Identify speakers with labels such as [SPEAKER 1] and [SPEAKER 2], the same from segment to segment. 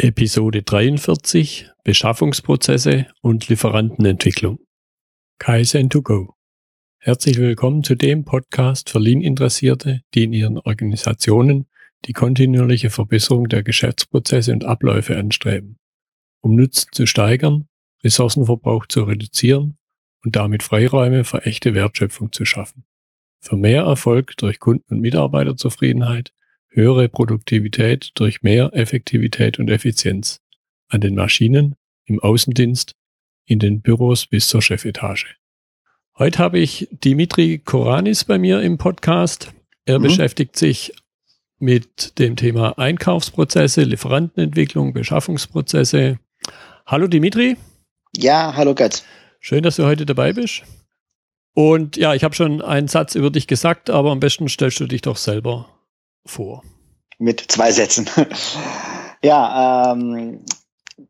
[SPEAKER 1] Episode 43 Beschaffungsprozesse und Lieferantenentwicklung. Kaizen to go. Herzlich willkommen zu dem Podcast für Lean-Interessierte, die in ihren Organisationen die kontinuierliche Verbesserung der Geschäftsprozesse und Abläufe anstreben, um Nutzen zu steigern, Ressourcenverbrauch zu reduzieren und damit Freiräume für echte Wertschöpfung zu schaffen. Für mehr Erfolg durch Kunden- und Mitarbeiterzufriedenheit höhere Produktivität durch mehr Effektivität und Effizienz an den Maschinen, im Außendienst, in den Büros bis zur Chefetage. Heute habe ich Dimitri Koranis bei mir im Podcast. Er mhm. beschäftigt sich mit dem Thema Einkaufsprozesse, Lieferantenentwicklung, Beschaffungsprozesse. Hallo Dimitri.
[SPEAKER 2] Ja, hallo Götz.
[SPEAKER 1] Schön, dass du heute dabei bist. Und ja, ich habe schon einen Satz über dich gesagt, aber am besten stellst du dich doch selber vor.
[SPEAKER 2] Mit zwei Sätzen. ja, ähm,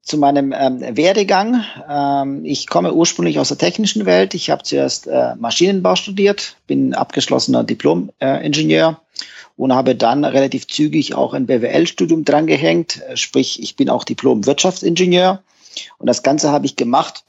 [SPEAKER 2] zu meinem ähm, Werdegang. Ähm, ich komme ursprünglich aus der technischen Welt. Ich habe zuerst äh, Maschinenbau studiert, bin abgeschlossener Diplom-Ingenieur äh, und habe dann relativ zügig auch ein BWL-Studium drangehängt. Sprich, ich bin auch Diplom-Wirtschaftsingenieur. Und das Ganze habe ich gemacht,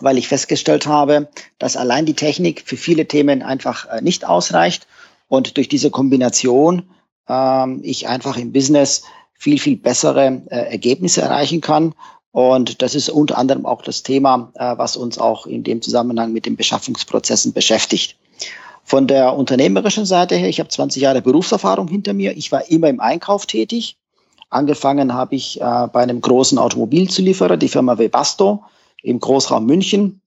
[SPEAKER 2] weil ich festgestellt habe, dass allein die Technik für viele Themen einfach äh, nicht ausreicht. Und durch diese Kombination ähm, ich einfach im Business viel, viel bessere äh, Ergebnisse erreichen kann. Und das ist unter anderem auch das Thema, äh, was uns auch in dem Zusammenhang mit den Beschaffungsprozessen beschäftigt. Von der unternehmerischen Seite her, ich habe 20 Jahre Berufserfahrung hinter mir. Ich war immer im Einkauf tätig. Angefangen habe ich äh, bei einem großen Automobilzulieferer, die Firma Webasto im Großraum München.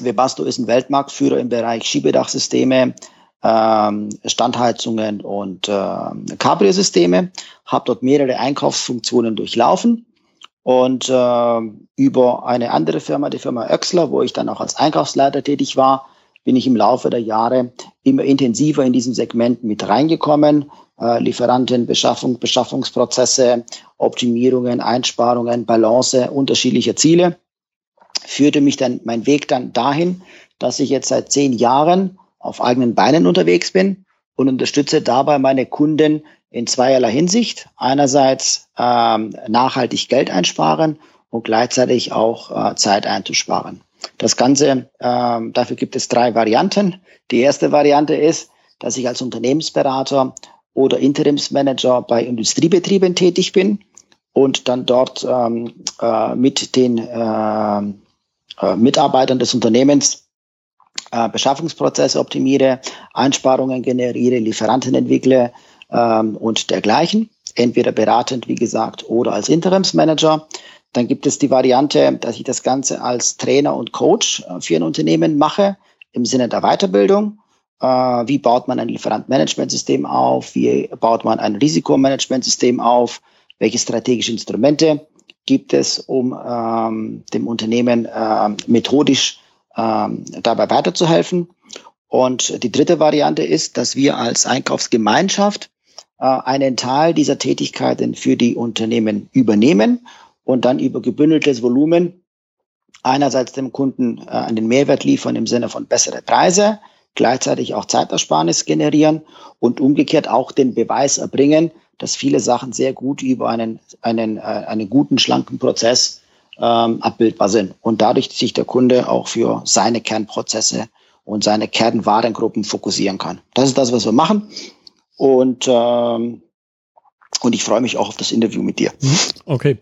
[SPEAKER 2] Webasto ist ein Weltmarktführer im Bereich Schiebedachsysteme, ähm, Standheizungen und äh, Cabrio-Systeme, habe dort mehrere Einkaufsfunktionen durchlaufen und äh, über eine andere Firma, die Firma Oechsler, wo ich dann auch als Einkaufsleiter tätig war, bin ich im Laufe der Jahre immer intensiver in diesem Segment mit reingekommen. Äh, Lieferanten, Beschaffung, Beschaffungsprozesse, Optimierungen, Einsparungen, Balance unterschiedlicher Ziele. Führte mich dann mein Weg dann dahin, dass ich jetzt seit zehn Jahren auf eigenen Beinen unterwegs bin und unterstütze dabei meine Kunden in zweierlei Hinsicht. Einerseits ähm, nachhaltig Geld einsparen und gleichzeitig auch äh, Zeit einzusparen. Das Ganze, ähm, dafür gibt es drei Varianten. Die erste Variante ist, dass ich als Unternehmensberater oder Interimsmanager bei Industriebetrieben tätig bin und dann dort ähm, äh, mit den äh, äh, Mitarbeitern des Unternehmens äh, Beschaffungsprozesse optimiere, Einsparungen generiere, Lieferanten entwickle ähm, und dergleichen. Entweder beratend, wie gesagt, oder als Interimsmanager. Dann gibt es die Variante, dass ich das Ganze als Trainer und Coach äh, für ein Unternehmen mache, im Sinne der Weiterbildung. Äh, wie baut man ein Lieferantmanagementsystem auf? Wie baut man ein Risikomanagementsystem auf? Welche strategischen Instrumente gibt es, um ähm, dem Unternehmen äh, methodisch ähm, dabei weiterzuhelfen. Und die dritte Variante ist, dass wir als Einkaufsgemeinschaft äh, einen Teil dieser Tätigkeiten für die Unternehmen übernehmen und dann über gebündeltes Volumen einerseits dem Kunden äh, einen Mehrwert liefern im Sinne von bessere Preise, gleichzeitig auch Zeitersparnis generieren und umgekehrt auch den Beweis erbringen, dass viele Sachen sehr gut über einen, einen, äh, einen guten, schlanken Prozess ähm, abbildbar sind und dadurch sich der Kunde auch für seine Kernprozesse und seine Kernwarengruppen fokussieren kann. Das ist das, was wir machen und ähm, und ich freue mich auch auf das Interview mit dir. Mhm.
[SPEAKER 1] Okay.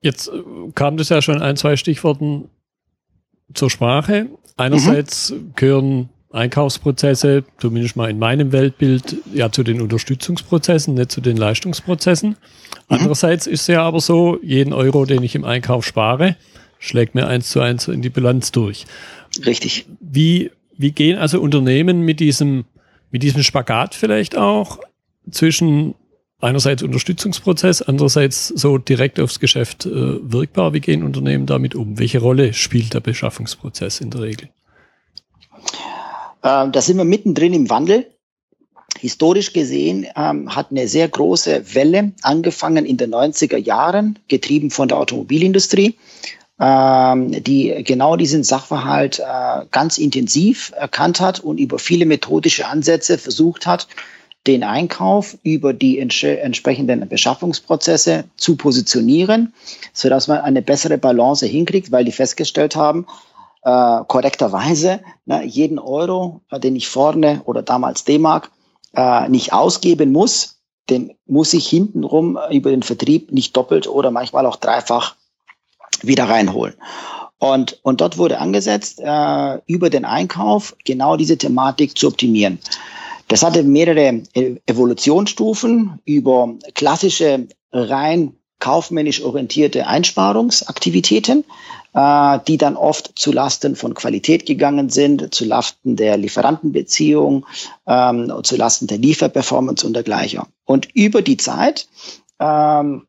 [SPEAKER 1] Jetzt äh, kam das ja schon ein, zwei Stichworten zur Sprache. Einerseits mhm. gehören Einkaufsprozesse, zumindest mal in meinem Weltbild, ja zu den Unterstützungsprozessen, nicht zu den Leistungsprozessen. Mhm. Andererseits ist es ja aber so, jeden Euro, den ich im Einkauf spare, schlägt mir eins zu eins in die Bilanz durch.
[SPEAKER 2] Richtig.
[SPEAKER 1] Wie, wie gehen also Unternehmen mit diesem, mit diesem Spagat vielleicht auch zwischen einerseits Unterstützungsprozess, andererseits so direkt aufs Geschäft äh, wirkbar? Wie gehen Unternehmen damit um? Welche Rolle spielt der Beschaffungsprozess in der Regel?
[SPEAKER 2] Ähm, da sind wir mittendrin im Wandel. Historisch gesehen ähm, hat eine sehr große Welle angefangen in den 90er Jahren, getrieben von der Automobilindustrie, ähm, die genau diesen Sachverhalt äh, ganz intensiv erkannt hat und über viele methodische Ansätze versucht hat, den Einkauf über die ents entsprechenden Beschaffungsprozesse zu positionieren, sodass man eine bessere Balance hinkriegt, weil die festgestellt haben, äh, korrekterweise, ne, jeden Euro, äh, den ich vorne oder damals D-Mark äh, nicht ausgeben muss, den muss ich hintenrum über den Vertrieb nicht doppelt oder manchmal auch dreifach wieder reinholen. Und, und dort wurde angesetzt, äh, über den Einkauf genau diese Thematik zu optimieren. Das hatte mehrere e-, Evolutionsstufen über klassische rein kaufmännisch orientierte Einsparungsaktivitäten, äh, die dann oft zu Lasten von Qualität gegangen sind, zu Lasten der Lieferantenbeziehung, ähm, zu Lasten der Lieferperformance und dergleichen. Und über die Zeit ähm,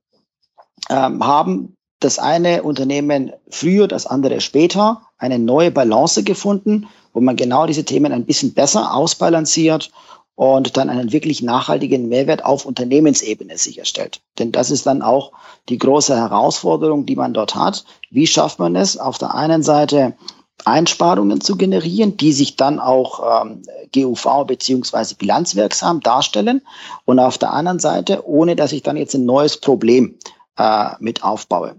[SPEAKER 2] ähm, haben das eine Unternehmen früher, das andere später eine neue Balance gefunden, wo man genau diese Themen ein bisschen besser ausbalanciert und dann einen wirklich nachhaltigen Mehrwert auf Unternehmensebene sicherstellt. Denn das ist dann auch die große Herausforderung, die man dort hat. Wie schafft man es, auf der einen Seite Einsparungen zu generieren, die sich dann auch ähm, GUV beziehungsweise bilanzwirksam darstellen und auf der anderen Seite, ohne dass ich dann jetzt ein neues Problem äh, mit aufbaue.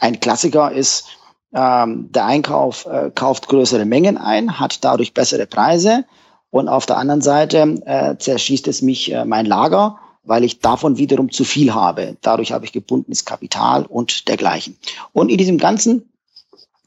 [SPEAKER 2] Ein Klassiker ist, ähm, der Einkauf äh, kauft größere Mengen ein, hat dadurch bessere Preise, und auf der anderen Seite äh, zerschießt es mich äh, mein Lager, weil ich davon wiederum zu viel habe. Dadurch habe ich gebundenes Kapital und dergleichen. Und in diesem ganzen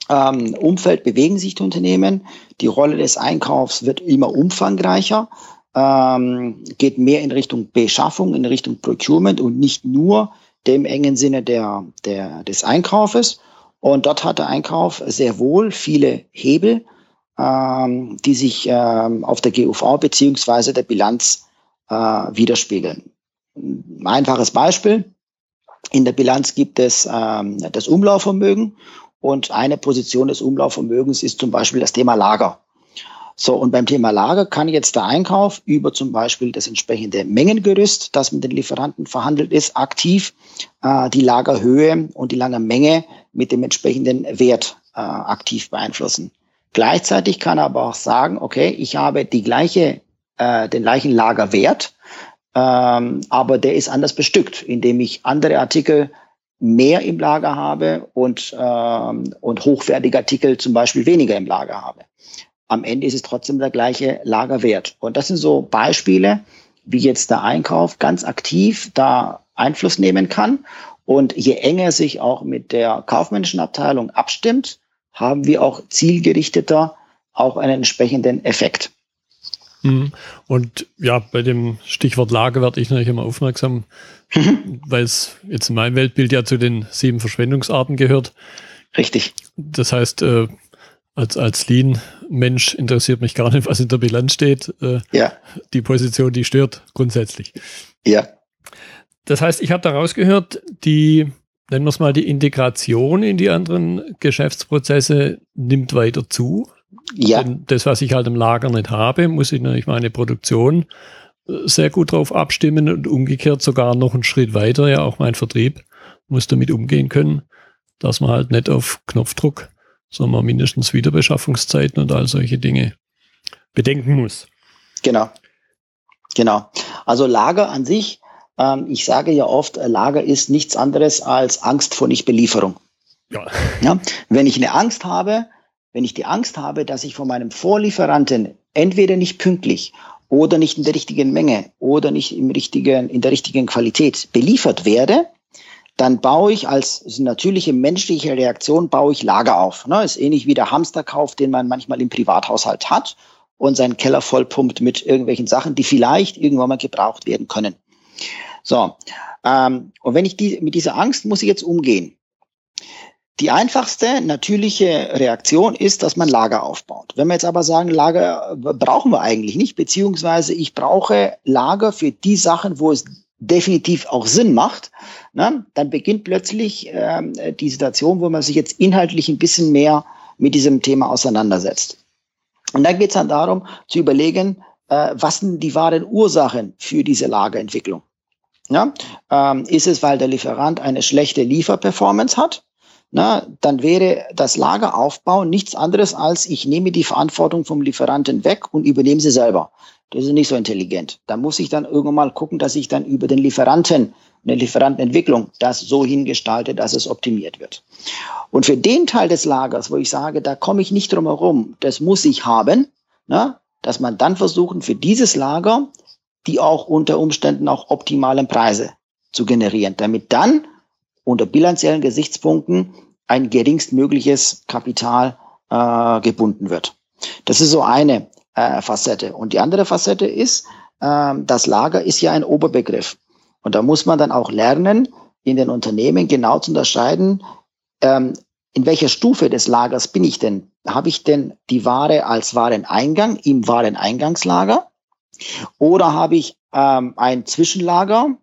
[SPEAKER 2] ähm, Umfeld bewegen sich die Unternehmen. Die Rolle des Einkaufs wird immer umfangreicher, ähm, geht mehr in Richtung Beschaffung, in Richtung Procurement und nicht nur dem engen Sinne der, der, des Einkaufes. Und dort hat der Einkauf sehr wohl viele Hebel, ähm, die sich ähm, auf der GUV beziehungsweise der Bilanz äh, widerspiegeln. Ein einfaches Beispiel. In der Bilanz gibt es ähm, das Umlaufvermögen und eine Position des Umlaufvermögens ist zum Beispiel das Thema Lager. So, und beim Thema Lager kann jetzt der Einkauf über zum Beispiel das entsprechende Mengengerüst, das mit den Lieferanten verhandelt ist, aktiv äh, die Lagerhöhe und die Lagermenge mit dem entsprechenden Wert äh, aktiv beeinflussen. Gleichzeitig kann er aber auch sagen, okay, ich habe die gleiche, äh, den gleichen Lagerwert, ähm, aber der ist anders bestückt, indem ich andere Artikel mehr im Lager habe und, ähm, und hochwertige Artikel zum Beispiel weniger im Lager habe. Am Ende ist es trotzdem der gleiche Lagerwert. Und das sind so Beispiele, wie jetzt der Einkauf ganz aktiv da Einfluss nehmen kann. Und je enger sich auch mit der kaufmännischen Abteilung abstimmt, haben wir auch zielgerichteter auch einen entsprechenden Effekt.
[SPEAKER 1] Mhm. Und ja, bei dem Stichwort Lage werde ich natürlich immer aufmerksam, mhm. weil es jetzt in meinem Weltbild ja zu den sieben Verschwendungsarten gehört.
[SPEAKER 2] Richtig.
[SPEAKER 1] Das heißt, äh, als, als Lean-Mensch interessiert mich gar nicht, was in der Bilanz steht. Äh, ja. Die Position, die stört grundsätzlich.
[SPEAKER 2] Ja.
[SPEAKER 1] Das heißt, ich habe daraus gehört, die nennen wir es mal, die Integration in die anderen Geschäftsprozesse nimmt weiter zu. Ja. Denn das, was ich halt im Lager nicht habe, muss ich natürlich meine Produktion äh, sehr gut drauf abstimmen und umgekehrt sogar noch einen Schritt weiter, ja auch mein Vertrieb muss damit umgehen können, dass man halt nicht auf Knopfdruck, sondern mindestens Wiederbeschaffungszeiten und all solche Dinge bedenken muss.
[SPEAKER 2] Genau. Genau. Also Lager an sich ähm, ich sage ja oft, äh, Lager ist nichts anderes als Angst vor Nichtbelieferung. Ja. ja. Wenn ich eine Angst habe, wenn ich die Angst habe, dass ich von meinem Vorlieferanten entweder nicht pünktlich oder nicht in der richtigen Menge oder nicht im richtigen, in der richtigen Qualität beliefert werde, dann baue ich als natürliche menschliche Reaktion, baue ich Lager auf. Ne? Ist ähnlich wie der Hamsterkauf, den man manchmal im Privathaushalt hat und seinen Keller vollpumpt mit irgendwelchen Sachen, die vielleicht irgendwann mal gebraucht werden können. So, ähm, und wenn ich die, mit dieser Angst muss ich jetzt umgehen. Die einfachste natürliche Reaktion ist, dass man Lager aufbaut. Wenn wir jetzt aber sagen, Lager brauchen wir eigentlich nicht, beziehungsweise ich brauche Lager für die Sachen, wo es definitiv auch Sinn macht, ne, dann beginnt plötzlich ähm, die Situation, wo man sich jetzt inhaltlich ein bisschen mehr mit diesem Thema auseinandersetzt. Und dann geht es dann darum zu überlegen, äh, was sind die wahren Ursachen für diese Lagerentwicklung. Ja? Ähm, ist es, weil der Lieferant eine schlechte Lieferperformance hat? Na, dann wäre das Lageraufbau nichts anderes als, ich nehme die Verantwortung vom Lieferanten weg und übernehme sie selber. Das ist nicht so intelligent. Da muss ich dann irgendwann mal gucken, dass ich dann über den Lieferanten, eine Lieferantenentwicklung, das so hingestalte, dass es optimiert wird. Und für den Teil des Lagers, wo ich sage, da komme ich nicht drum herum, das muss ich haben, ne, dass man dann versuchen, für dieses Lager die auch unter Umständen auch optimalen Preise zu generieren, damit dann unter bilanziellen Gesichtspunkten ein geringstmögliches Kapital äh, gebunden wird. Das ist so eine äh, Facette. Und die andere Facette ist, äh, das Lager ist ja ein Oberbegriff. Und da muss man dann auch lernen, in den Unternehmen genau zu unterscheiden, ähm, in welcher Stufe des Lagers bin ich denn? Habe ich denn die Ware als Wareneingang im Wareneingangslager? Oder habe ich ähm, ein Zwischenlager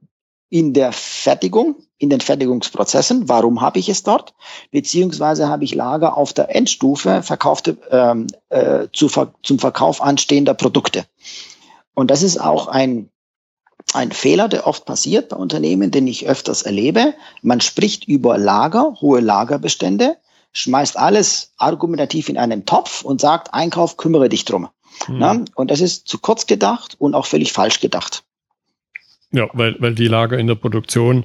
[SPEAKER 2] in der Fertigung, in den Fertigungsprozessen. Warum habe ich es dort? Beziehungsweise habe ich Lager auf der Endstufe verkaufte, ähm, äh, zu, zum Verkauf anstehender Produkte. Und das ist auch ein, ein Fehler, der oft passiert bei Unternehmen, den ich öfters erlebe. Man spricht über Lager, hohe Lagerbestände, schmeißt alles argumentativ in einen Topf und sagt, Einkauf, kümmere dich drum. Mhm. Na? Und das ist zu kurz gedacht und auch völlig falsch gedacht.
[SPEAKER 1] Ja, weil, weil die Lager in der Produktion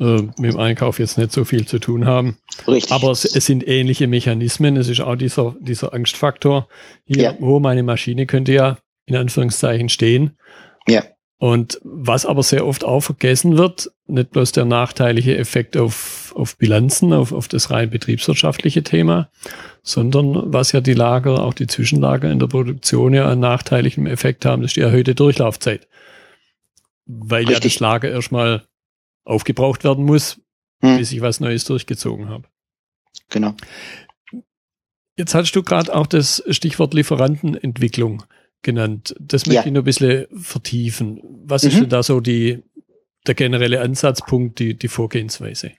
[SPEAKER 1] äh, mit dem Einkauf jetzt nicht so viel zu tun haben. Richtig. Aber es, es sind ähnliche Mechanismen. Es ist auch dieser, dieser Angstfaktor. Hier, ja. oh, meine Maschine könnte ja in Anführungszeichen stehen. Und was aber sehr oft auch vergessen wird, nicht bloß der nachteilige Effekt auf, auf Bilanzen, auf, auf das rein betriebswirtschaftliche Thema, sondern was ja die Lager, auch die Zwischenlager in der Produktion ja einen nachteiligen Effekt haben, ist die erhöhte Durchlaufzeit weil Richtig. ja das Lager erstmal aufgebraucht werden muss, hm. bis ich was Neues durchgezogen habe.
[SPEAKER 2] Genau.
[SPEAKER 1] Jetzt hattest du gerade auch das Stichwort Lieferantenentwicklung genannt. Das möchte ja. ich noch ein bisschen vertiefen. Was mhm. ist denn da so die, der generelle Ansatzpunkt, die, die Vorgehensweise?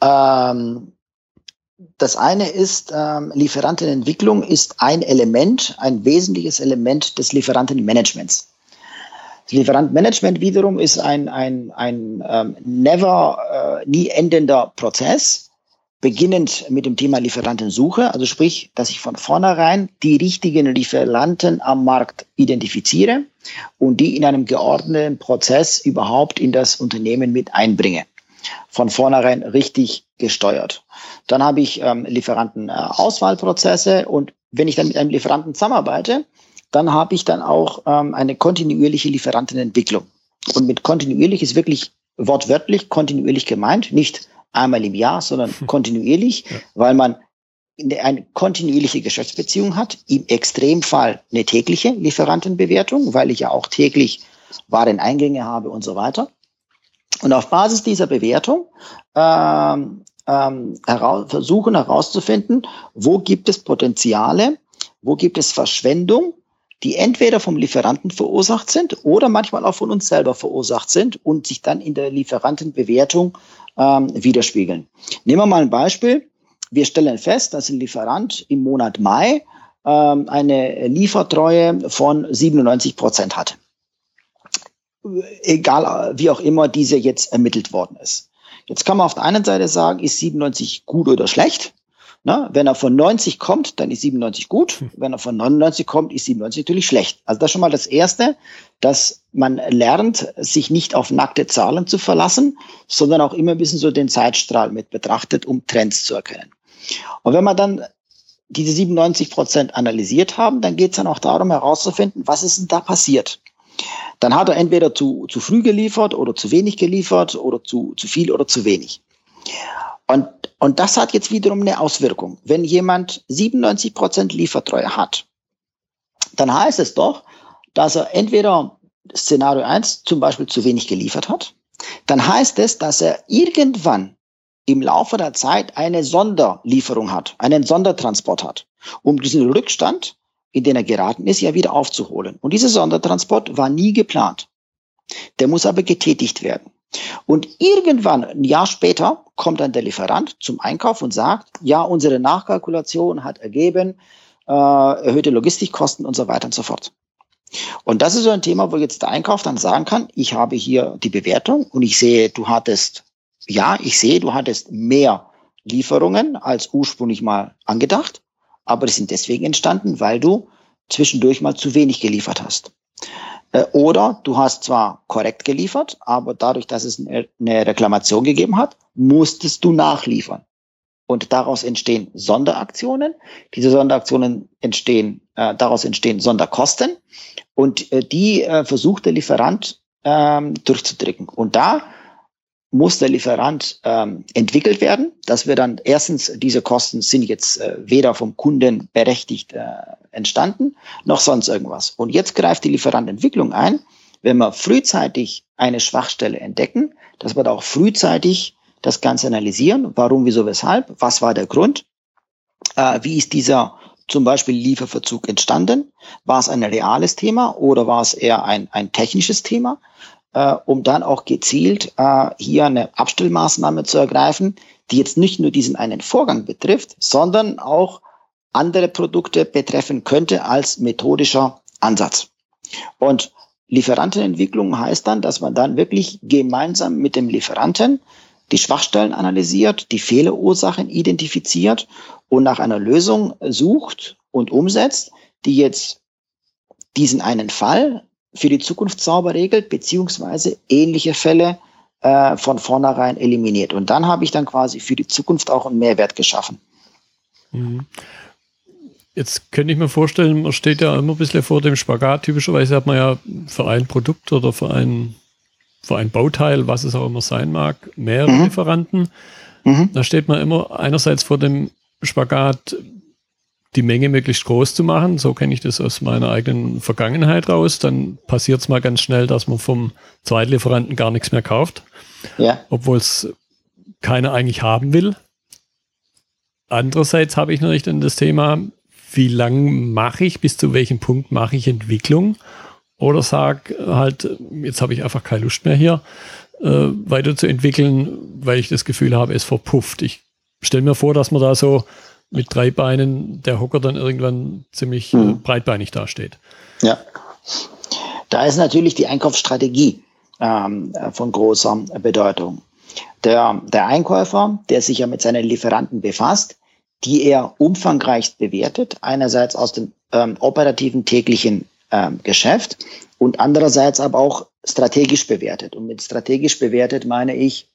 [SPEAKER 2] Ähm, das eine ist, ähm, Lieferantenentwicklung ist ein Element, ein wesentliches Element des Lieferantenmanagements. Das Lieferantenmanagement wiederum ist ein, ein, ein ähm, never, äh, nie endender Prozess, beginnend mit dem Thema Lieferantensuche, also sprich, dass ich von vornherein die richtigen Lieferanten am Markt identifiziere und die in einem geordneten Prozess überhaupt in das Unternehmen mit einbringe. Von vornherein richtig gesteuert. Dann habe ich ähm, Lieferantenauswahlprozesse und wenn ich dann mit einem Lieferanten zusammenarbeite, dann habe ich dann auch ähm, eine kontinuierliche Lieferantenentwicklung. Und mit kontinuierlich ist wirklich wortwörtlich kontinuierlich gemeint, nicht einmal im Jahr, sondern kontinuierlich, ja. weil man eine kontinuierliche Geschäftsbeziehung hat, im Extremfall eine tägliche Lieferantenbewertung, weil ich ja auch täglich Wareneingänge habe und so weiter. Und auf Basis dieser Bewertung ähm, ähm, heraus, versuchen herauszufinden, wo gibt es Potenziale, wo gibt es Verschwendung die entweder vom Lieferanten verursacht sind oder manchmal auch von uns selber verursacht sind und sich dann in der Lieferantenbewertung ähm, widerspiegeln. Nehmen wir mal ein Beispiel. Wir stellen fest, dass ein Lieferant im Monat Mai ähm, eine Liefertreue von 97 Prozent hat. Egal, wie auch immer diese jetzt ermittelt worden ist. Jetzt kann man auf der einen Seite sagen, ist 97 gut oder schlecht? Na, wenn er von 90 kommt, dann ist 97 gut. Hm. Wenn er von 99 kommt, ist 97 natürlich schlecht. Also das ist schon mal das Erste, dass man lernt, sich nicht auf nackte Zahlen zu verlassen, sondern auch immer ein bisschen so den Zeitstrahl mit betrachtet, um Trends zu erkennen. Und wenn man dann diese 97 Prozent analysiert haben, dann geht es dann auch darum herauszufinden, was ist denn da passiert. Dann hat er entweder zu, zu früh geliefert oder zu wenig geliefert oder zu, zu viel oder zu wenig. Und, und das hat jetzt wiederum eine Auswirkung. Wenn jemand 97 Prozent Liefertreue hat, dann heißt es doch, dass er entweder Szenario 1 zum Beispiel zu wenig geliefert hat, dann heißt es, dass er irgendwann im Laufe der Zeit eine Sonderlieferung hat, einen Sondertransport hat, um diesen Rückstand, in den er geraten ist, ja wieder aufzuholen. Und dieser Sondertransport war nie geplant. Der muss aber getätigt werden. Und irgendwann, ein Jahr später, kommt dann der Lieferant zum Einkauf und sagt, ja, unsere Nachkalkulation hat ergeben, äh, erhöhte Logistikkosten und so weiter und so fort. Und das ist so ein Thema, wo jetzt der Einkauf dann sagen kann, ich habe hier die Bewertung und ich sehe, du hattest, ja, ich sehe, du hattest mehr Lieferungen als ursprünglich mal angedacht, aber die sind deswegen entstanden, weil du zwischendurch mal zu wenig geliefert hast. Äh, oder du hast zwar korrekt geliefert, aber dadurch, dass es eine Reklamation gegeben hat, musstest du nachliefern. Und daraus entstehen Sonderaktionen. Diese Sonderaktionen entstehen, äh, daraus entstehen Sonderkosten. Und äh, die äh, versucht der Lieferant ähm, durchzudrücken. Und da muss der Lieferant ähm, entwickelt werden, dass wir dann erstens, diese Kosten sind jetzt äh, weder vom Kunden berechtigt äh, entstanden, noch sonst irgendwas. Und jetzt greift die Lieferantentwicklung ein, wenn wir frühzeitig eine Schwachstelle entdecken, dass wir da auch frühzeitig das Ganze analysieren, warum, wieso, weshalb, was war der Grund, äh, wie ist dieser zum Beispiel Lieferverzug entstanden, war es ein reales Thema oder war es eher ein, ein technisches Thema, äh, um dann auch gezielt äh, hier eine Abstellmaßnahme zu ergreifen, die jetzt nicht nur diesen einen Vorgang betrifft, sondern auch andere Produkte betreffen könnte als methodischer Ansatz. Und Lieferantenentwicklung heißt dann, dass man dann wirklich gemeinsam mit dem Lieferanten die Schwachstellen analysiert, die Fehlerursachen identifiziert und nach einer Lösung sucht und umsetzt, die jetzt diesen einen Fall für die Zukunft sauber regelt, beziehungsweise ähnliche Fälle äh, von vornherein eliminiert. Und dann habe ich dann quasi für die Zukunft auch einen Mehrwert geschaffen.
[SPEAKER 1] Mhm. Jetzt könnte ich mir vorstellen, man steht ja immer ein bisschen vor dem Spagat. Typischerweise hat man ja für ein Produkt oder für ein, für ein Bauteil, was es auch immer sein mag, mehrere mhm. Lieferanten. Mhm. Da steht man immer einerseits vor dem Spagat, die Menge möglichst groß zu machen. So kenne ich das aus meiner eigenen Vergangenheit raus. Dann passiert es mal ganz schnell, dass man vom Zweitlieferanten gar nichts mehr kauft. Ja. Obwohl es keiner eigentlich haben will. Andererseits habe ich natürlich dann das Thema, wie lang mache ich, bis zu welchem Punkt mache ich Entwicklung? Oder sag halt, jetzt habe ich einfach keine Lust mehr hier äh, weiterzuentwickeln, weil ich das Gefühl habe, es verpufft. Ich stelle mir vor, dass man da so mit drei Beinen der Hocker dann irgendwann ziemlich mhm. äh, breitbeinig dasteht.
[SPEAKER 2] Ja. Da ist natürlich die Einkaufsstrategie ähm, von großer Bedeutung. Der, der Einkäufer, der sich ja mit seinen Lieferanten befasst, die er umfangreich bewertet, einerseits aus dem ähm, operativen täglichen ähm, Geschäft und andererseits aber auch strategisch bewertet. Und mit strategisch bewertet meine ich,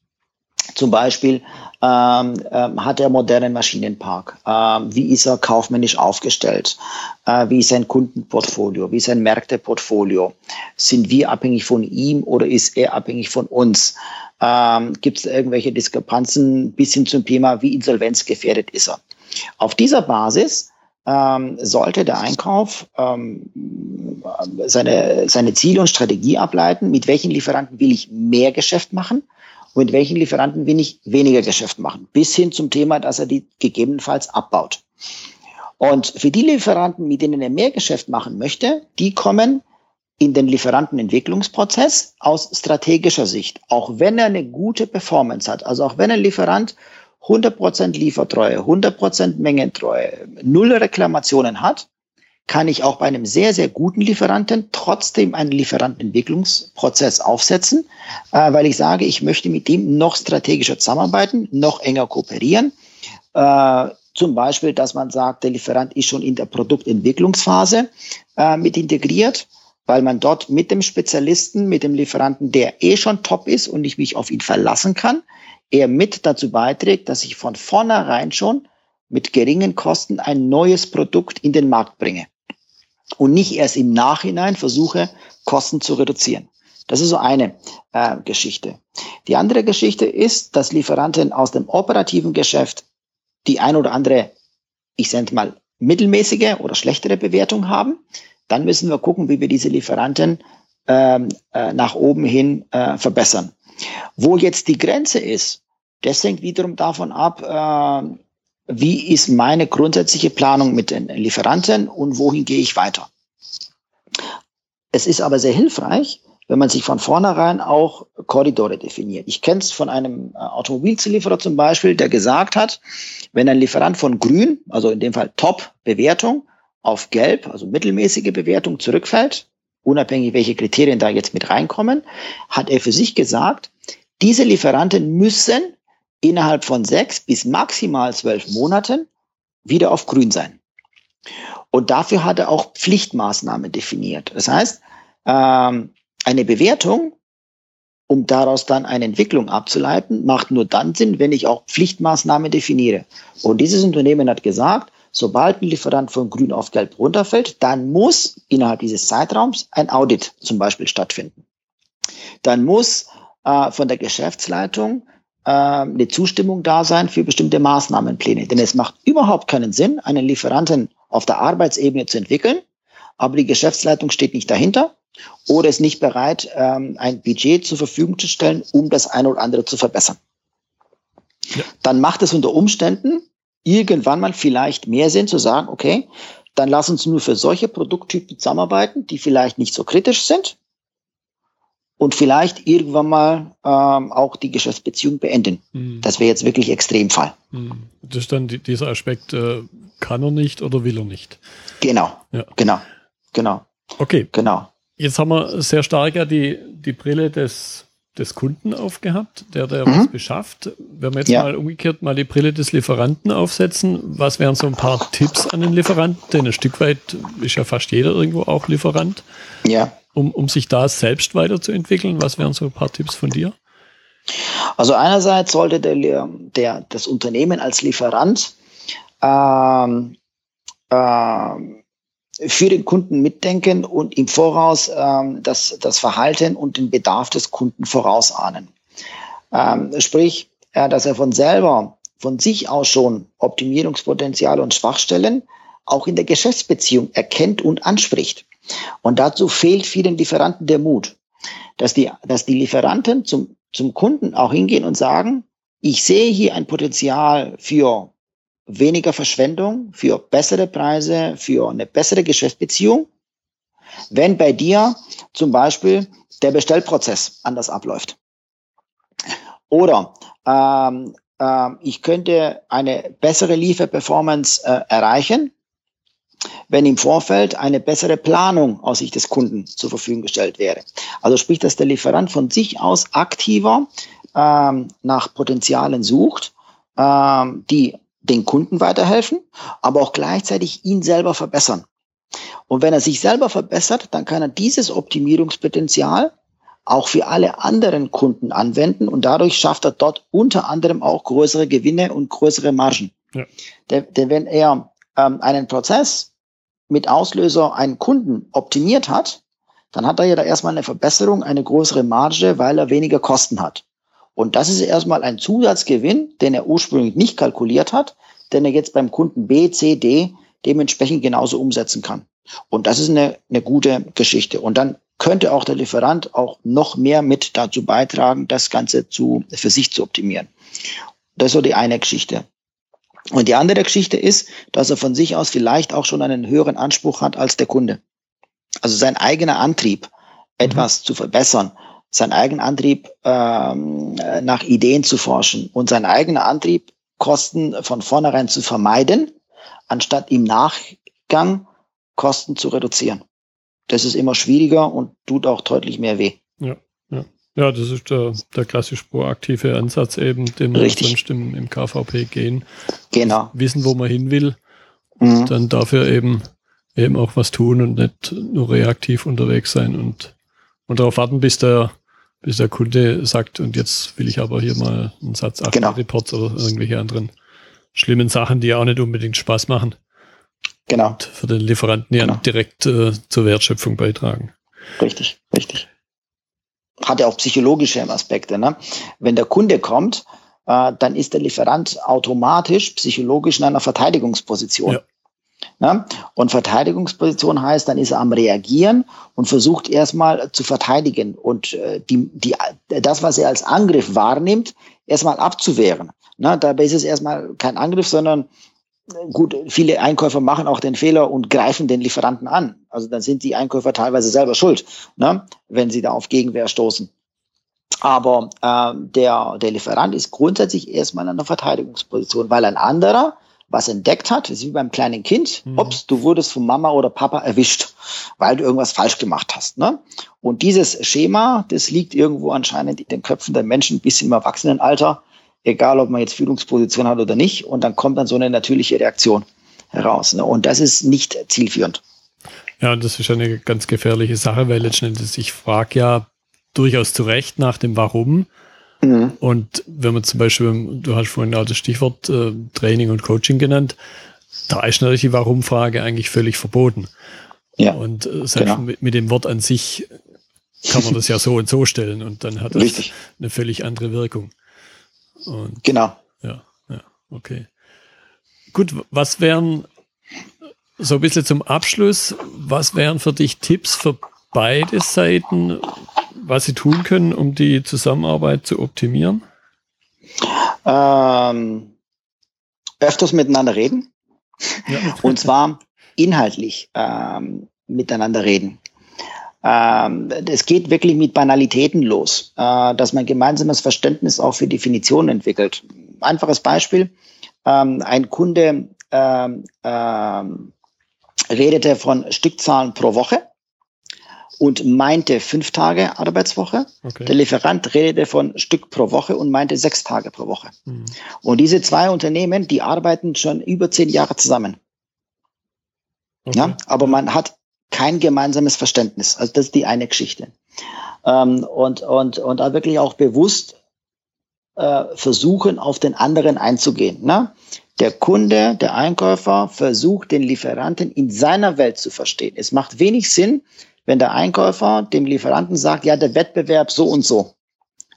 [SPEAKER 2] zum Beispiel ähm, ähm, hat er modernen Maschinenpark? Ähm, wie ist er kaufmännisch aufgestellt? Äh, wie ist sein Kundenportfolio? Wie ist sein Märkteportfolio? Sind wir abhängig von ihm oder ist er abhängig von uns? Ähm, Gibt es irgendwelche Diskrepanzen bis hin zum Thema, wie insolvenzgefährdet ist er? Auf dieser Basis ähm, sollte der Einkauf ähm, seine, seine Ziele und Strategie ableiten, mit welchen Lieferanten will ich mehr Geschäft machen und mit welchen Lieferanten will ich weniger Geschäft machen, bis hin zum Thema, dass er die gegebenenfalls abbaut. Und für die Lieferanten, mit denen er mehr Geschäft machen möchte, die kommen in den Lieferantenentwicklungsprozess aus strategischer Sicht. Auch wenn er eine gute Performance hat, also auch wenn ein Lieferant 100% Liefertreue, 100% Mengentreue, null Reklamationen hat, kann ich auch bei einem sehr, sehr guten Lieferanten trotzdem einen Lieferantenentwicklungsprozess aufsetzen, äh, weil ich sage, ich möchte mit dem noch strategischer zusammenarbeiten, noch enger kooperieren. Äh, zum Beispiel, dass man sagt, der Lieferant ist schon in der Produktentwicklungsphase äh, mit integriert, weil man dort mit dem Spezialisten, mit dem Lieferanten, der eh schon top ist und ich mich auf ihn verlassen kann, er mit dazu beiträgt, dass ich von vornherein schon mit geringen Kosten ein neues Produkt in den Markt bringe und nicht erst im Nachhinein versuche, Kosten zu reduzieren. Das ist so eine äh, Geschichte. Die andere Geschichte ist, dass Lieferanten aus dem operativen Geschäft die ein oder andere, ich sende mal, mittelmäßige oder schlechtere Bewertung haben. Dann müssen wir gucken, wie wir diese Lieferanten ähm, äh, nach oben hin äh, verbessern. Wo jetzt die Grenze ist, das hängt wiederum davon ab, äh, wie ist meine grundsätzliche Planung mit den Lieferanten und wohin gehe ich weiter. Es ist aber sehr hilfreich, wenn man sich von vornherein auch Korridore definiert. Ich kenne es von einem äh, Automobilzulieferer zum Beispiel, der gesagt hat, wenn ein Lieferant von grün, also in dem Fall Top-Bewertung, auf gelb, also mittelmäßige Bewertung zurückfällt, unabhängig welche Kriterien da jetzt mit reinkommen, hat er für sich gesagt, diese Lieferanten müssen innerhalb von sechs bis maximal zwölf Monaten wieder auf grün sein. Und dafür hat er auch Pflichtmaßnahmen definiert. Das heißt, ähm, eine Bewertung, um daraus dann eine Entwicklung abzuleiten, macht nur dann Sinn, wenn ich auch Pflichtmaßnahmen definiere. Und dieses Unternehmen hat gesagt, sobald ein Lieferant von grün auf gelb runterfällt, dann muss innerhalb dieses Zeitraums ein Audit zum Beispiel stattfinden. Dann muss äh, von der Geschäftsleitung eine Zustimmung da sein für bestimmte Maßnahmenpläne. Denn es macht überhaupt keinen Sinn, einen Lieferanten auf der Arbeitsebene zu entwickeln, aber die Geschäftsleitung steht nicht dahinter oder ist nicht bereit, ähm, ein Budget zur Verfügung zu stellen, um das eine oder andere zu verbessern. Ja. Dann macht es unter Umständen irgendwann mal vielleicht mehr Sinn zu sagen, okay, dann lass uns nur für solche Produkttypen zusammenarbeiten, die vielleicht nicht so kritisch sind und vielleicht irgendwann mal ähm, auch die Geschäftsbeziehung beenden. Mhm. Das wäre jetzt wirklich Extremfall.
[SPEAKER 1] Mhm. Das ist dann die, dieser Aspekt, äh, kann er nicht oder will er nicht.
[SPEAKER 2] Genau, ja. genau, genau.
[SPEAKER 1] Okay. Genau. Jetzt haben wir sehr stark ja die, die Brille des, des Kunden aufgehabt, der, der mhm. was beschafft. Wenn wir jetzt ja. mal umgekehrt mal die Brille des Lieferanten aufsetzen, was wären so ein paar Tipps an den Lieferanten? Denn ein Stück weit ist ja fast jeder irgendwo auch Lieferant.
[SPEAKER 2] Ja.
[SPEAKER 1] Um, um sich da selbst weiterzuentwickeln, was wären so ein paar Tipps von dir?
[SPEAKER 2] Also einerseits sollte der, der, das Unternehmen als Lieferant ähm, ähm, für den Kunden mitdenken und im Voraus ähm, das, das Verhalten und den Bedarf des Kunden vorausahnen. Ähm, sprich, äh, dass er von selber, von sich aus schon Optimierungspotenziale und Schwachstellen auch in der Geschäftsbeziehung erkennt und anspricht. Und dazu fehlt vielen Lieferanten der Mut, dass die, dass die Lieferanten zum, zum Kunden auch hingehen und sagen, ich sehe hier ein Potenzial für weniger Verschwendung, für bessere Preise, für eine bessere Geschäftsbeziehung, wenn bei dir zum Beispiel der Bestellprozess anders abläuft. Oder ähm, äh, ich könnte eine bessere Lieferperformance äh, erreichen, wenn im Vorfeld eine bessere Planung aus Sicht des Kunden zur Verfügung gestellt wäre. Also sprich, dass der Lieferant von sich aus aktiver ähm, nach Potenzialen sucht, ähm, die den Kunden weiterhelfen, aber auch gleichzeitig ihn selber verbessern. Und wenn er sich selber verbessert, dann kann er dieses Optimierungspotenzial auch für alle anderen Kunden anwenden und dadurch schafft er dort unter anderem auch größere Gewinne und größere Margen. Ja. Denn, denn wenn er ähm, einen Prozess mit Auslöser einen Kunden optimiert hat, dann hat er ja da erstmal eine Verbesserung, eine größere Marge, weil er weniger Kosten hat. Und das ist erstmal ein Zusatzgewinn, den er ursprünglich nicht kalkuliert hat, den er jetzt beim Kunden B, C, D dementsprechend genauso umsetzen kann. Und das ist eine, eine gute Geschichte. Und dann könnte auch der Lieferant auch noch mehr mit dazu beitragen, das Ganze zu, für sich zu optimieren. Das ist so die eine Geschichte. Und die andere Geschichte ist, dass er von sich aus vielleicht auch schon einen höheren Anspruch hat als der Kunde. Also sein eigener Antrieb, etwas mhm. zu verbessern, sein eigener Antrieb, ähm, nach Ideen zu forschen und sein eigener Antrieb, Kosten von vornherein zu vermeiden, anstatt im Nachgang Kosten zu reduzieren. Das ist immer schwieriger und tut auch deutlich mehr weh.
[SPEAKER 1] Ja, ja. Ja, das ist der, der klassisch proaktive Ansatz eben, den
[SPEAKER 2] Richtig.
[SPEAKER 1] sonst im, im KVP gehen.
[SPEAKER 2] Genau.
[SPEAKER 1] Wissen, wo man hin will. Mhm. Dann dafür eben, eben auch was tun und nicht nur reaktiv unterwegs sein und, und darauf warten, bis der, bis der Kunde sagt, und jetzt will ich aber hier mal einen Satz 8 genau. Reports oder irgendwelche anderen schlimmen Sachen, die auch nicht unbedingt Spaß machen.
[SPEAKER 2] Genau. Und
[SPEAKER 1] für den Lieferanten ja genau. direkt äh, zur Wertschöpfung beitragen.
[SPEAKER 2] Richtig, richtig. Hat ja auch psychologische Aspekte. Ne? Wenn der Kunde kommt, äh, dann ist der Lieferant automatisch psychologisch in einer Verteidigungsposition. Ja. Ne? Und Verteidigungsposition heißt, dann ist er am Reagieren und versucht erstmal zu verteidigen und äh, die, die, das, was er als Angriff wahrnimmt, erstmal abzuwehren. Ne? Dabei ist es erstmal kein Angriff, sondern gut, viele Einkäufer machen auch den Fehler und greifen den Lieferanten an. Also dann sind die Einkäufer teilweise selber schuld, ne? wenn sie da auf Gegenwehr stoßen. Aber äh, der, der Lieferant ist grundsätzlich erstmal in einer Verteidigungsposition, weil ein anderer was entdeckt hat, ist wie beim kleinen Kind, mhm. ups, du wurdest von Mama oder Papa erwischt, weil du irgendwas falsch gemacht hast. Ne? Und dieses Schema, das liegt irgendwo anscheinend in den Köpfen der Menschen bis im Erwachsenenalter, egal ob man jetzt Führungsposition hat oder nicht, und dann kommt dann so eine natürliche Reaktion heraus. Ne? Und das ist nicht zielführend.
[SPEAKER 1] Ja, das ist eine ganz gefährliche Sache, weil letztendlich ich frage ja durchaus zu Recht nach dem Warum. Mhm. Und wenn man zum Beispiel, du hast vorhin auch das Stichwort äh, Training und Coaching genannt, da ist natürlich die Warum-Frage eigentlich völlig verboten. Ja. Und äh, selbst genau. mit, mit, dem Wort an sich kann man das ja so und so stellen und dann hat das Richtig. eine völlig andere Wirkung.
[SPEAKER 2] Und, genau.
[SPEAKER 1] Ja, ja, okay. Gut, was wären so ein bisschen zum Abschluss, was wären für dich Tipps für beide Seiten, was sie tun können, um die Zusammenarbeit zu optimieren?
[SPEAKER 2] Ähm, öfters miteinander reden. Ja. Und zwar inhaltlich ähm, miteinander reden. Ähm, es geht wirklich mit Banalitäten los, äh, dass man gemeinsames Verständnis auch für Definitionen entwickelt. Einfaches Beispiel. Ähm, ein Kunde ähm, ähm, redete von Stückzahlen pro Woche und meinte fünf Tage Arbeitswoche. Okay. Der Lieferant redete von Stück pro Woche und meinte sechs Tage pro Woche. Mhm. Und diese zwei Unternehmen, die arbeiten schon über zehn Jahre zusammen. Okay. Ja, aber man hat kein gemeinsames Verständnis. Also das ist die eine Geschichte. Ähm, und, und, und da wirklich auch bewusst äh, versuchen, auf den anderen einzugehen. Ne? Der Kunde, der Einkäufer versucht, den Lieferanten in seiner Welt zu verstehen. Es macht wenig Sinn, wenn der Einkäufer dem Lieferanten sagt, ja, der Wettbewerb so und so.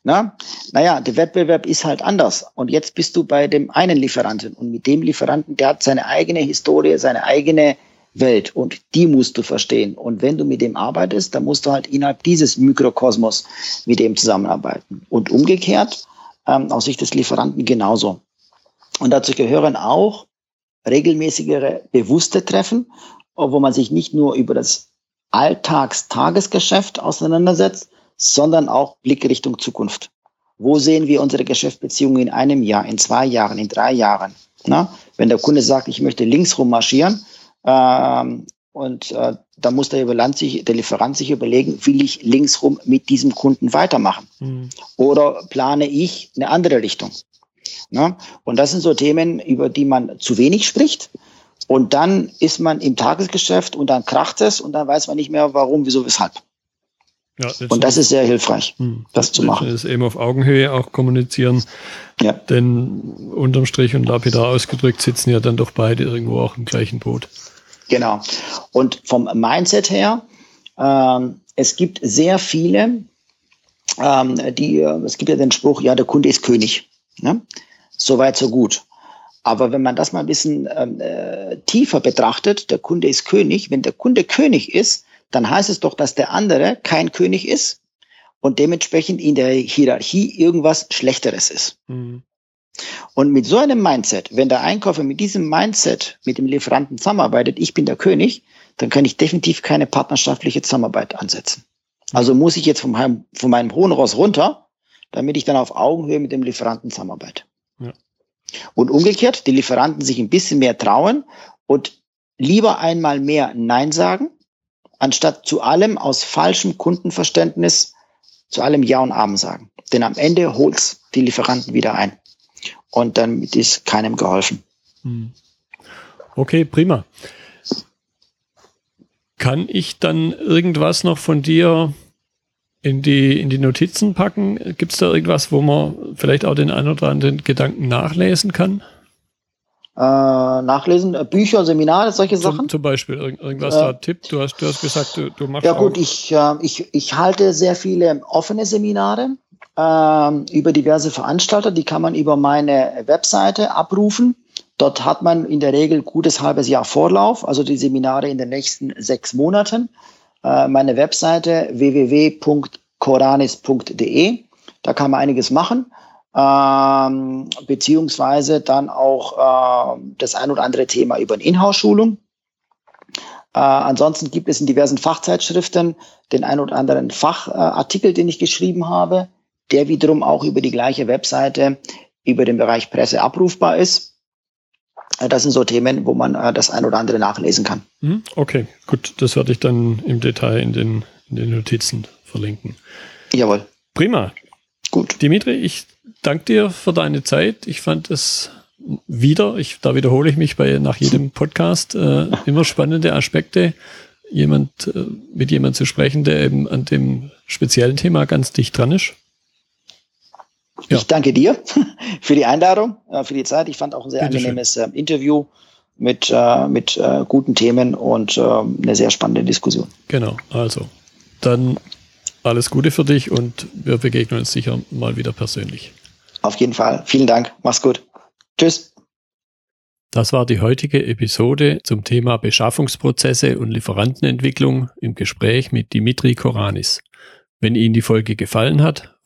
[SPEAKER 2] Na? Naja, der Wettbewerb ist halt anders. Und jetzt bist du bei dem einen Lieferanten. Und mit dem Lieferanten, der hat seine eigene Historie, seine eigene Welt. Und die musst du verstehen. Und wenn du mit dem arbeitest, dann musst du halt innerhalb dieses Mikrokosmos mit dem zusammenarbeiten. Und umgekehrt, ähm, aus Sicht des Lieferanten genauso. Und dazu gehören auch regelmäßigere bewusste Treffen, wo man sich nicht nur über das Alltags-Tagesgeschäft auseinandersetzt, sondern auch Blick Richtung Zukunft. Wo sehen wir unsere Geschäftsbeziehungen in einem Jahr, in zwei Jahren, in drei Jahren? Na, wenn der Kunde sagt, ich möchte links rum marschieren, ähm, und äh, da muss der, sich, der Lieferant sich überlegen, will ich links rum mit diesem Kunden weitermachen? Mhm. Oder plane ich eine andere Richtung? Na? Und das sind so Themen, über die man zu wenig spricht. Und dann ist man im Tagesgeschäft und dann kracht es und dann weiß man nicht mehr, warum, wieso, weshalb. Ja, und das ist sehr hilfreich, hm, das zu machen.
[SPEAKER 1] Das ist eben auf Augenhöhe auch kommunizieren. Ja. Denn unterm Strich und lapidar ausgedrückt sitzen ja dann doch beide irgendwo auch im gleichen Boot.
[SPEAKER 2] Genau. Und vom Mindset her, ähm, es gibt sehr viele, ähm, die, es gibt ja den Spruch, ja, der Kunde ist König. Ne? Soweit, so gut. Aber wenn man das mal ein bisschen ähm, äh, tiefer betrachtet, der Kunde ist König. Wenn der Kunde König ist, dann heißt es doch, dass der andere kein König ist und dementsprechend in der Hierarchie irgendwas Schlechteres ist. Mhm. Und mit so einem Mindset, wenn der Einkäufer mit diesem Mindset mit dem Lieferanten zusammenarbeitet, ich bin der König, dann kann ich definitiv keine partnerschaftliche Zusammenarbeit ansetzen. Also muss ich jetzt von meinem, von meinem hohen Ross runter, damit ich dann auf Augenhöhe mit dem Lieferanten zusammenarbeite. Ja. Und umgekehrt, die Lieferanten sich ein bisschen mehr trauen und lieber einmal mehr Nein sagen, anstatt zu allem aus falschem Kundenverständnis zu allem Ja und Amen sagen. Denn am Ende holt's die Lieferanten wieder ein. Und damit ist keinem geholfen. Hm.
[SPEAKER 1] Okay, prima. Kann ich dann irgendwas noch von dir in die, in die Notizen packen? Gibt es da irgendwas, wo man vielleicht auch den ein oder anderen Gedanken nachlesen kann?
[SPEAKER 2] Äh, nachlesen, äh, Bücher, Seminare, solche
[SPEAKER 1] zum,
[SPEAKER 2] Sachen?
[SPEAKER 1] Zum Beispiel irgendwas äh, da Tipp. Du hast, du hast gesagt, du, du machst.
[SPEAKER 2] Ja gut, ich, äh, ich, ich halte sehr viele offene Seminare äh, über diverse Veranstalter. Die kann man über meine Webseite abrufen. Dort hat man in der Regel gutes halbes Jahr Vorlauf, also die Seminare in den nächsten sechs Monaten äh, meine Webseite www.coranis.de. Da kann man einiges machen. Ähm, beziehungsweise dann auch äh, das ein oder andere Thema über eine Inhouse-Schulung. Äh, ansonsten gibt es in diversen Fachzeitschriften den ein oder anderen Fachartikel, den ich geschrieben habe, der wiederum auch über die gleiche Webseite über den Bereich Presse abrufbar ist. Das sind so Themen, wo man äh, das ein oder andere nachlesen kann.
[SPEAKER 1] Hm, okay, gut. Das werde ich dann im Detail in den, in den Notizen verlinken.
[SPEAKER 2] Jawohl.
[SPEAKER 1] Prima. Gut. Dimitri, ich danke dir für deine Zeit. Ich fand es wieder, ich, da wiederhole ich mich bei nach jedem Podcast, äh, immer spannende Aspekte, jemand äh, mit jemand zu sprechen, der eben an dem speziellen Thema ganz dicht dran ist.
[SPEAKER 2] Ja. Ich danke dir für die Einladung, äh, für die Zeit. Ich fand auch ein sehr Bitte angenehmes schön. Äh, Interview mit, äh, mit guten Themen und eine sehr spannende Diskussion.
[SPEAKER 1] Genau, also dann alles Gute für dich und wir begegnen uns sicher mal wieder persönlich.
[SPEAKER 2] Auf jeden Fall. Vielen Dank. Mach's gut. Tschüss.
[SPEAKER 1] Das war die heutige Episode zum Thema Beschaffungsprozesse und Lieferantenentwicklung im Gespräch mit Dimitri Koranis. Wenn Ihnen die Folge gefallen hat,